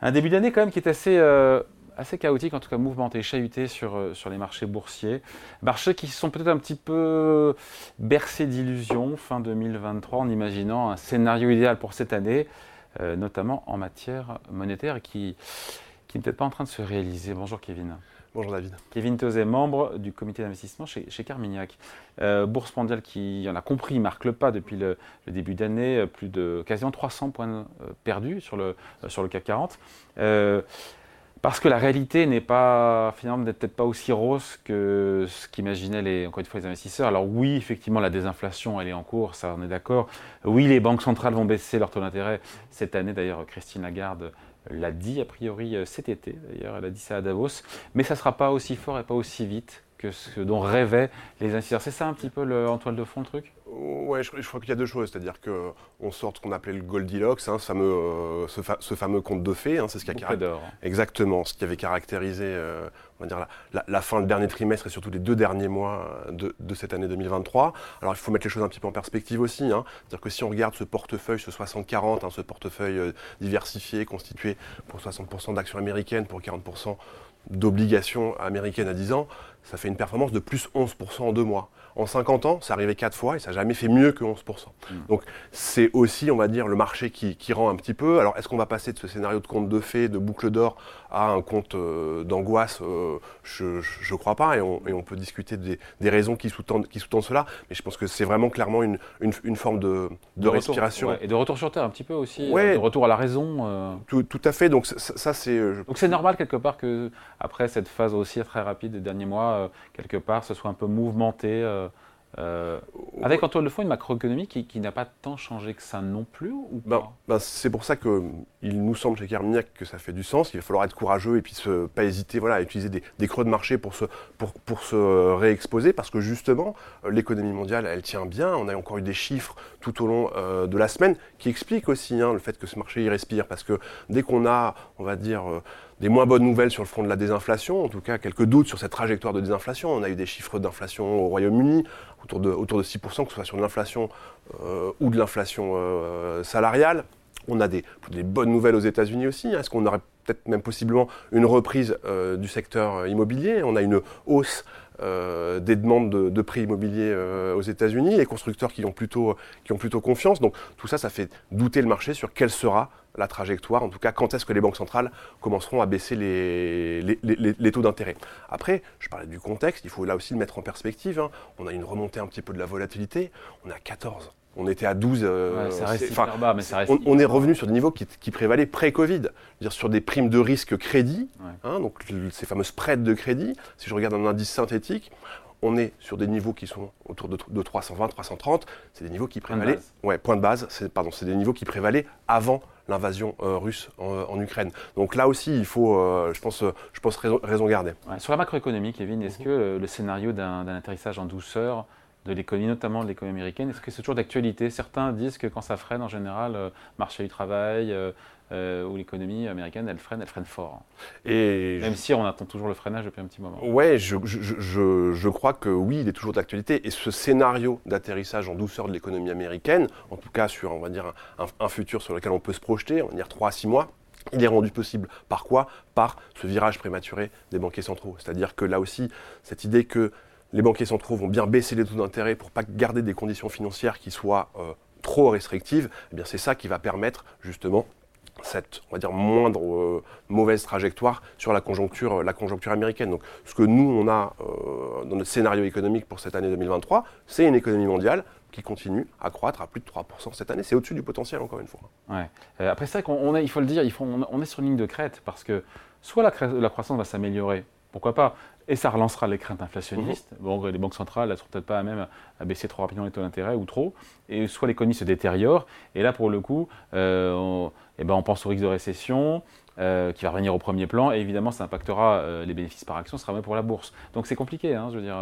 Un début d'année quand même qui est assez, euh, assez chaotique, en tout cas mouvementé, chahuté sur, euh, sur les marchés boursiers. Marchés qui sont peut-être un petit peu bercés d'illusions fin 2023 en imaginant un scénario idéal pour cette année, euh, notamment en matière monétaire qui, qui n'est peut-être pas en train de se réaliser. Bonjour Kevin. Bonjour David. Kevin Tozé, membre du comité d'investissement chez, Carmignac. Euh, Bourse mondiale qui en a compris, marque le pas depuis le, début d'année, plus de quasiment 300 points euh, perdus sur le, euh, sur le CAC 40. Euh, parce que la réalité n'est pas, finalement, n'est peut-être pas aussi rose que ce qu'imaginaient les, encore une fois, les investisseurs. Alors oui, effectivement, la désinflation, elle est en cours, ça, on est d'accord. Oui, les banques centrales vont baisser leur taux d'intérêt cette année. D'ailleurs, Christine Lagarde l'a dit a priori euh, cet été, d'ailleurs elle a dit ça à Davos, mais ça ne sera pas aussi fort et pas aussi vite que ce dont rêvaient les investisseurs. C'est ça un petit peu le, en toile de fond le truc? Ouais, je, je crois qu'il y a deux choses, c'est-à-dire qu'on sort de ce qu'on appelait le Goldilocks, hein, ce, fameux, euh, ce, fa ce, fameux conte de fées, hein, c'est ce qui a caractérisé exactement ce qui avait caractérisé euh, on va dire la, la, la, fin, le dernier trimestre et surtout les deux derniers mois de, de, cette année 2023. Alors il faut mettre les choses un petit peu en perspective aussi, hein, c'est-à-dire que si on regarde ce portefeuille, ce 60-40, hein, ce portefeuille euh, diversifié constitué pour 60% d'actions américaines, pour 40% d'obligations américaines à 10 ans, ça fait une performance de plus 11% en deux mois. En 50 ans, ça arrivé quatre fois et ça n'a jamais fait mieux que 11%. Mmh. Donc c'est aussi, on va dire, le marché qui, qui rend un petit peu. Alors est-ce qu'on va passer de ce scénario de conte de fées, de boucle d'or, à un compte euh, d'angoisse euh, Je ne crois pas et on, et on, peut discuter des, des raisons qui sous-tendent sous cela. Mais je pense que c'est vraiment clairement une, une, une, forme de, de, de respiration. Retour, ouais, et de retour sur Terre un petit peu aussi, ouais, de retour à la raison. Euh... Tout, tout, à fait. Donc ça, ça c'est... Donc c'est normal quelque part que après cette phase aussi très rapide des derniers mois, euh, quelque part, ce soit un peu mouvementé. Euh, euh, avec en toile de fond une macroéconomie qui, qui n'a pas tant changé que ça non plus ou ben, ben C'est pour ça qu'il nous semble chez Carmignac que ça fait du sens. Il va falloir être courageux et puis se, pas hésiter voilà, à utiliser des, des, creux de marché pour se, pour, pour se réexposer parce que justement, l'économie mondiale, elle tient bien. On a encore eu des chiffres tout au long euh, de la semaine qui expliquent aussi hein, le fait que ce marché y respire parce que dès qu'on a, on va dire, euh, des moins bonnes nouvelles sur le front de la désinflation, en tout cas quelques doutes sur cette trajectoire de désinflation. On a eu des chiffres d'inflation au Royaume-Uni, autour de, autour de 6%, que ce soit sur de l'inflation euh, ou de l'inflation euh, salariale. On a des, bonnes nouvelles aux États-Unis aussi. Est-ce qu'on aurait peut-être même possiblement une reprise euh, du secteur immobilier? On a une hausse des demandes de, prix immobiliers aux États-Unis, les constructeurs qui ont, plutôt, qui ont plutôt confiance. Donc tout ça, ça fait douter le marché sur quelle sera la trajectoire, en tout cas quand est-ce que les banques centrales commenceront à baisser les, les, les, les taux d'intérêt. Après, je parlais du contexte, il faut là aussi le mettre en perspective. Hein. On a une remontée un petit peu de la volatilité, on est à 14. On était à 12. Euh, ouais, ça reste enfin, bas, mais ça reste on, on, est revenu sur des niveaux qui, qui prévalaient pré-Covid, dire sur des primes de risque crédit, ouais. hein, donc ces fameux spreads de crédit. Si je regarde un indice synthétique, on est sur des niveaux qui sont autour de, de 320, 330. C'est des niveaux qui prévalaient. Point de ouais, point de base. C'est pardon, c'est des niveaux qui prévalaient avant l'invasion euh, russe en, en, Ukraine. Donc là aussi, il faut, euh, je pense, je pense raison, raison garder. Ouais, sur la macroéconomie, Kevin, est-ce mm -hmm. que le, le scénario d'un atterrissage en douceur de l'économie, notamment de l'économie américaine. Est-ce que c'est toujours d'actualité? Certains disent que quand ça freine, en général, euh, marché du travail euh, euh, ou l'économie américaine, elle freine, elle freine fort. Et Même je... si on attend toujours le freinage depuis un petit moment. Ouais, je, je, je, je crois que oui, il est toujours d'actualité. Et ce scénario d'atterrissage en douceur de l'économie américaine, en tout cas sur, on va dire, un, un, futur sur lequel on peut se projeter, on va dire 3 à 6 mois, il est rendu possible par quoi? Par ce virage prématuré des banquiers centraux. C'est-à-dire que là aussi, cette idée que les banquiers centraux vont bien baisser les taux d'intérêt pour pas garder des conditions financières qui soient euh, trop restrictives, eh bien c'est ça qui va permettre justement cette, on va dire, moindre euh, mauvaise trajectoire sur la conjoncture, euh, la conjoncture américaine. Donc, ce que nous, on a dans notre scénario économique pour cette année 2023, c'est une économie mondiale qui continue à croître à plus de 3% cette année. C'est au-dessus du potentiel, encore une fois. Ouais. Après ça, il faut le dire, on est sur une ligne de crête parce que soit la croissance va s'améliorer, pourquoi pas et ça relancera les craintes inflationnistes. Mmh. Bon, les banques centrales ne sont peut-être pas à même à baisser trop rapidement les taux d'intérêt ou trop. Et soit l'économie se détériore. Et là, pour le coup, euh, on, eh ben, on pense au risque de récession. Euh, qui va revenir au premier plan, et évidemment ça impactera euh, les bénéfices par action, ce sera même pour la bourse. Donc c'est compliqué, hein, je veux dire.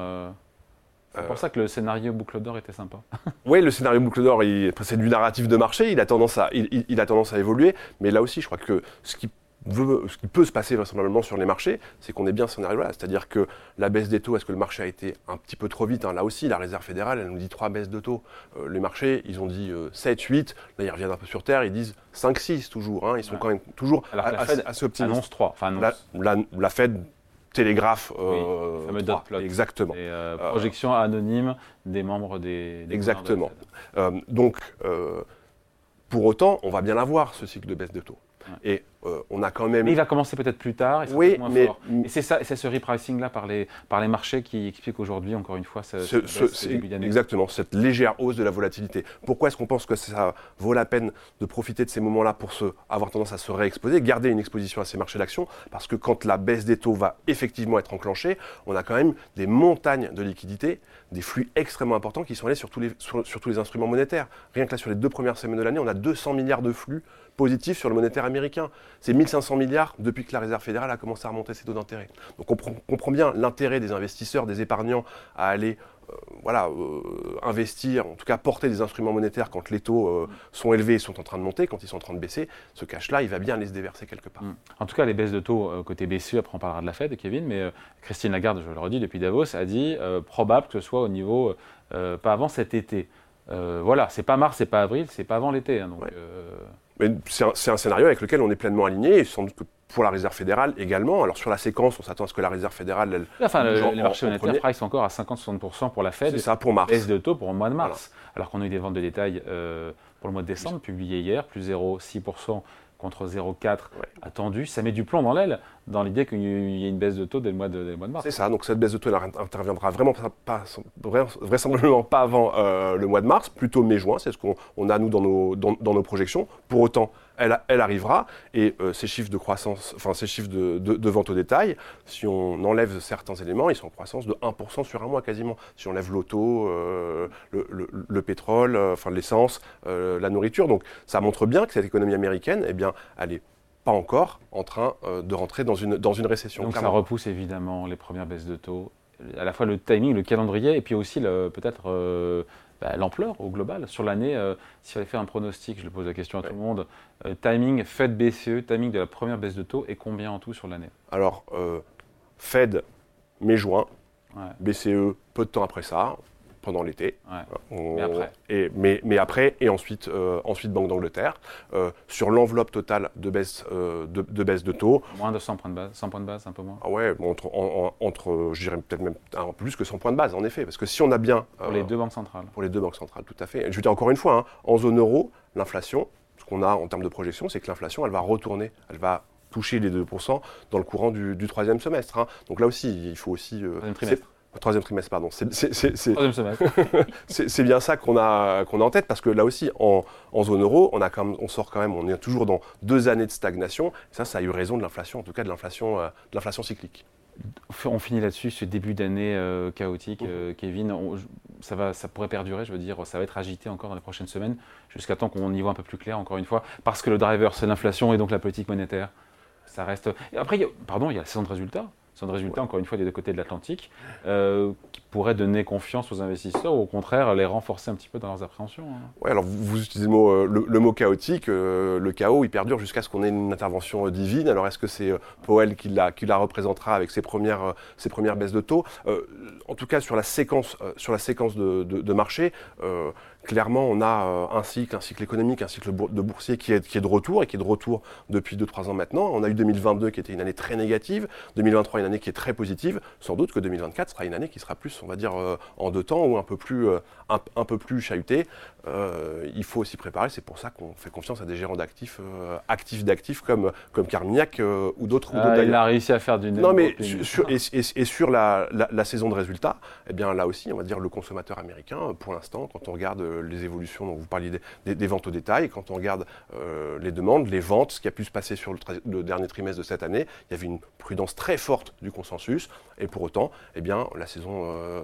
C'est pour ça que le scénario boucle d'or était sympa. oui, le scénario boucle d'or, c'est du narratif de marché, il a, tendance à, il, il, a tendance à évoluer, mais là aussi, je crois que ce qui ce qui peut se passer vraisemblablement sur les marchés, c'est qu'on est bien scénario-là. C'est-à-dire que la baisse des taux, est-ce que le marché a été un petit peu trop vite hein Là aussi, la Réserve fédérale, elle nous dit trois baisses de taux. Euh, les marchés, ils ont dit 7, 8. Là, ils reviennent un peu sur terre, ils disent 5, 6 toujours. Hein. Ils sont quand même toujours Alors la Fed assez optimistes. Annonce 3. Enfin, La, Fed télégraphe euh, oui, 3. Exactement. Et, euh, projection anonyme des membres des, des Exactement. donc, pour autant, on va bien avoir ce cycle de baisse de taux. Et euh, on a quand même. Mais il va commencer peut-être plus tard. Et oui, mais et c'est ça, c'est ce repricing là par les par les marchés qui explique aujourd'hui encore une fois ce, ce, exactement cette légère hausse de la volatilité. Pourquoi est-ce qu'on pense que ça vaut la peine de profiter de ces moments-là pour se avoir tendance à se réexposer, garder une exposition à ces marchés d'action Parce que quand la baisse des taux va effectivement être enclenchée, on a quand même des montagnes de liquidités, des flux extrêmement importants qui sont allés sur tous les sur, sur tous les instruments monétaires. Rien que là sur les deux premières semaines de l'année, on a 200 milliards de flux positif sur le monétaire américain. C'est 1500 milliards depuis que la Réserve fédérale a commencé à remonter ses taux d'intérêt. Donc on comprend bien l'intérêt des investisseurs, des épargnants à aller euh, voilà, euh, investir, en tout cas porter des instruments monétaires quand les taux euh, sont élevés et sont en train de monter, quand ils sont en train de baisser, ce cash-là, il va bien aller se déverser quelque part. Mm. En tout cas, les baisses de taux côté BCE, après on parlera de la Fed, Kevin, mais Christine Lagarde, je le redis depuis Davos, a dit probable que ce soit au niveau, pas avant cet été. voilà, c'est pas mars, c'est pas avril, c'est pas avant l'été. Hein, donc, c'est un, scénario avec lequel on est pleinement aligné, et sans doute que pour la Réserve fédérale également. Alors sur la séquence, on s'attend à ce que la Réserve fédérale... Elle, enfin, les marchés monétaires price encore à 50-60% pour la Fed. C'est ça, pour mars. Baisse de taux pour le mois de mars. Alors qu'on a eu des ventes de détail euh, pour le mois de décembre, publiées hier, plus 0,6% contre 0,4 attendu, ça met du plomb dans l'aile dans l'idée qu'il y ait une baisse de taux dès le mois de, mars. C'est ça, donc cette baisse de taux elle interviendra vraiment pas, vraisemblablement pas avant euh, le mois de mars, plutôt mai-juin, c'est ce qu'on a nous dans nos, dans, nos projections. Pour autant, elle, elle arrivera et euh, ces chiffres de croissance, enfin ces chiffres de, de, vente au détail, si on enlève certains éléments, ils sont en croissance de 1% sur un mois quasiment. Si on enlève l'auto, euh, le, le, pétrole, enfin l'essence, la nourriture, donc ça montre bien que cette économie américaine, eh bien, elle est pas encore en train euh, de rentrer dans une, dans une récession. Donc ça repousse évidemment les premières baisses de taux, à la fois le timing, le calendrier, et puis aussi peut-être euh, bah, l'ampleur au global. Sur l'année, euh, si on avait fait un pronostic, je le pose la question à tout le monde, timing Fed BCE, timing de la première baisse de taux, et combien en tout sur l'année? Alors, Fed, mai-juin, BCE, peu de temps après ça, pendant l'été. mais après. Et, mais, mais, après, et ensuite, euh, ensuite Banque d'Angleterre, euh, sur l'enveloppe totale de baisse, euh, de, de, baisse de taux. Moins de 100 points de base, 100 points de base, un peu moins ah Ouais, entre, entre je dirais peut-être même un plus que 100 points de base, en effet. Parce que si on a bien. Pour les deux banques centrales. Pour les deux banques centrales, tout à fait. je veux dire encore une fois, hein, en zone euro, l'inflation, ce qu'on a en termes de projection, c'est que l'inflation, elle va retourner, elle va toucher les 2% dans le courant du, du troisième semestre. Hein. Donc là aussi, il faut aussi. trimestre. Troisième trimestre, pardon. Troisième semestre. c'est bien ça qu'on a, qu'on a en tête, parce que là aussi, en, en zone euro, on, a quand même, on sort quand même, on est toujours dans deux années de stagnation. Ça, ça a eu raison de l'inflation, en tout cas de l'inflation, euh, de l'inflation cyclique. On finit là-dessus, ce début d'année euh, chaotique, euh, Kevin. ça, va, ça pourrait perdurer, je veux dire, ça va être agité encore dans les prochaines semaines, jusqu'à temps qu'on y voit un peu plus clair, encore une fois, parce que le driver, c'est l'inflation et donc la politique monétaire. Ça reste. Et après, pardon, il y a la saison de résultats sont des résultats, encore une fois, des deux côtés de l'Atlantique, euh, qui pourraient donner confiance aux investisseurs ou au contraire les renforcer un petit peu dans leurs appréhensions. Hein. Oui, alors vous, utilisez le mot, euh, le, mot chaotique. Euh, le chaos, il perdure jusqu'à ce qu'on ait une intervention divine. Alors est-ce que c'est Powell qui la, qui la représentera avec ses premières, ses premières baisses de taux? En tout cas, sur la séquence, sur la séquence de, de, de marché, clairement, on a euh, un cycle, un cycle économique, un cycle de boursier qui est, qui est de retour et qui est de retour depuis 2-3 ans maintenant. On a eu 2022 qui était une année très négative, 2023 une année qui est très positive. Sans doute que 2024 sera une année qui sera plus, on va dire, euh, en deux temps ou un peu plus, euh, un, peu plus chahutée. il faut aussi préparer, c'est pour ça qu'on fait confiance à des gérants d'actifs, actifs d'actifs comme, comme Carmignac ou d'autres. Ah, il a réussi à faire du Non, mais sur, et, et, sur la, la, saison de résultats, eh bien là aussi, on va dire le consommateur américain, pour l'instant, quand on regarde les évolutions dont vous parliez des, ventes au détail. Quand on regarde euh, les demandes, les ventes, ce qui a pu se passer sur le, dernier trimestre de cette année, il y avait une prudence très forte du consensus. Et pour autant, eh bien, la saison euh,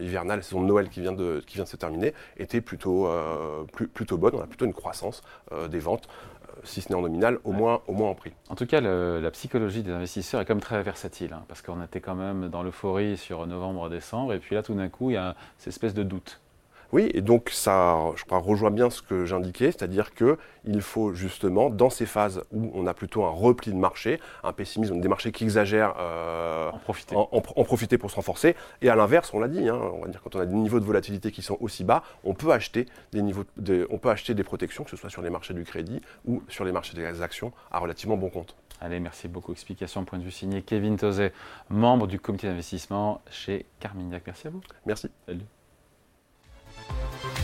hivernale, la saison de Noël qui vient de, qui vient de se terminer, était plutôt, euh, plutôt bonne. On a plutôt une croissance des ventes si ce n'est en nominal, au, moins, au moins en prix. En tout cas, la psychologie des investisseurs est quand même très versatile, hein, parce qu'on était quand même dans l'euphorie sur novembre, décembre, et puis là, tout d'un coup, il y a cette espèce de doute. Oui, et donc ça, je crois, rejoint bien ce que j'indiquais, c'est-à-dire qu'il faut justement, dans ces phases où on a plutôt un repli de marché, un pessimisme, des marchés qui exagèrent, euh, en, profiter. En, profiter pour se renforcer. Et à l'inverse, on l'a dit, hein, on va dire quand on a des niveaux de volatilité qui sont aussi bas, on peut acheter des niveaux, on peut acheter des protections, que ce soit sur les marchés du crédit ou sur les marchés des actions, à relativement bon compte. Allez, merci beaucoup. Explication, point de vue signé Kevin Tozet, membre du comité d'investissement chez Carmignac. Merci à vous. Merci. Salut. Thank you.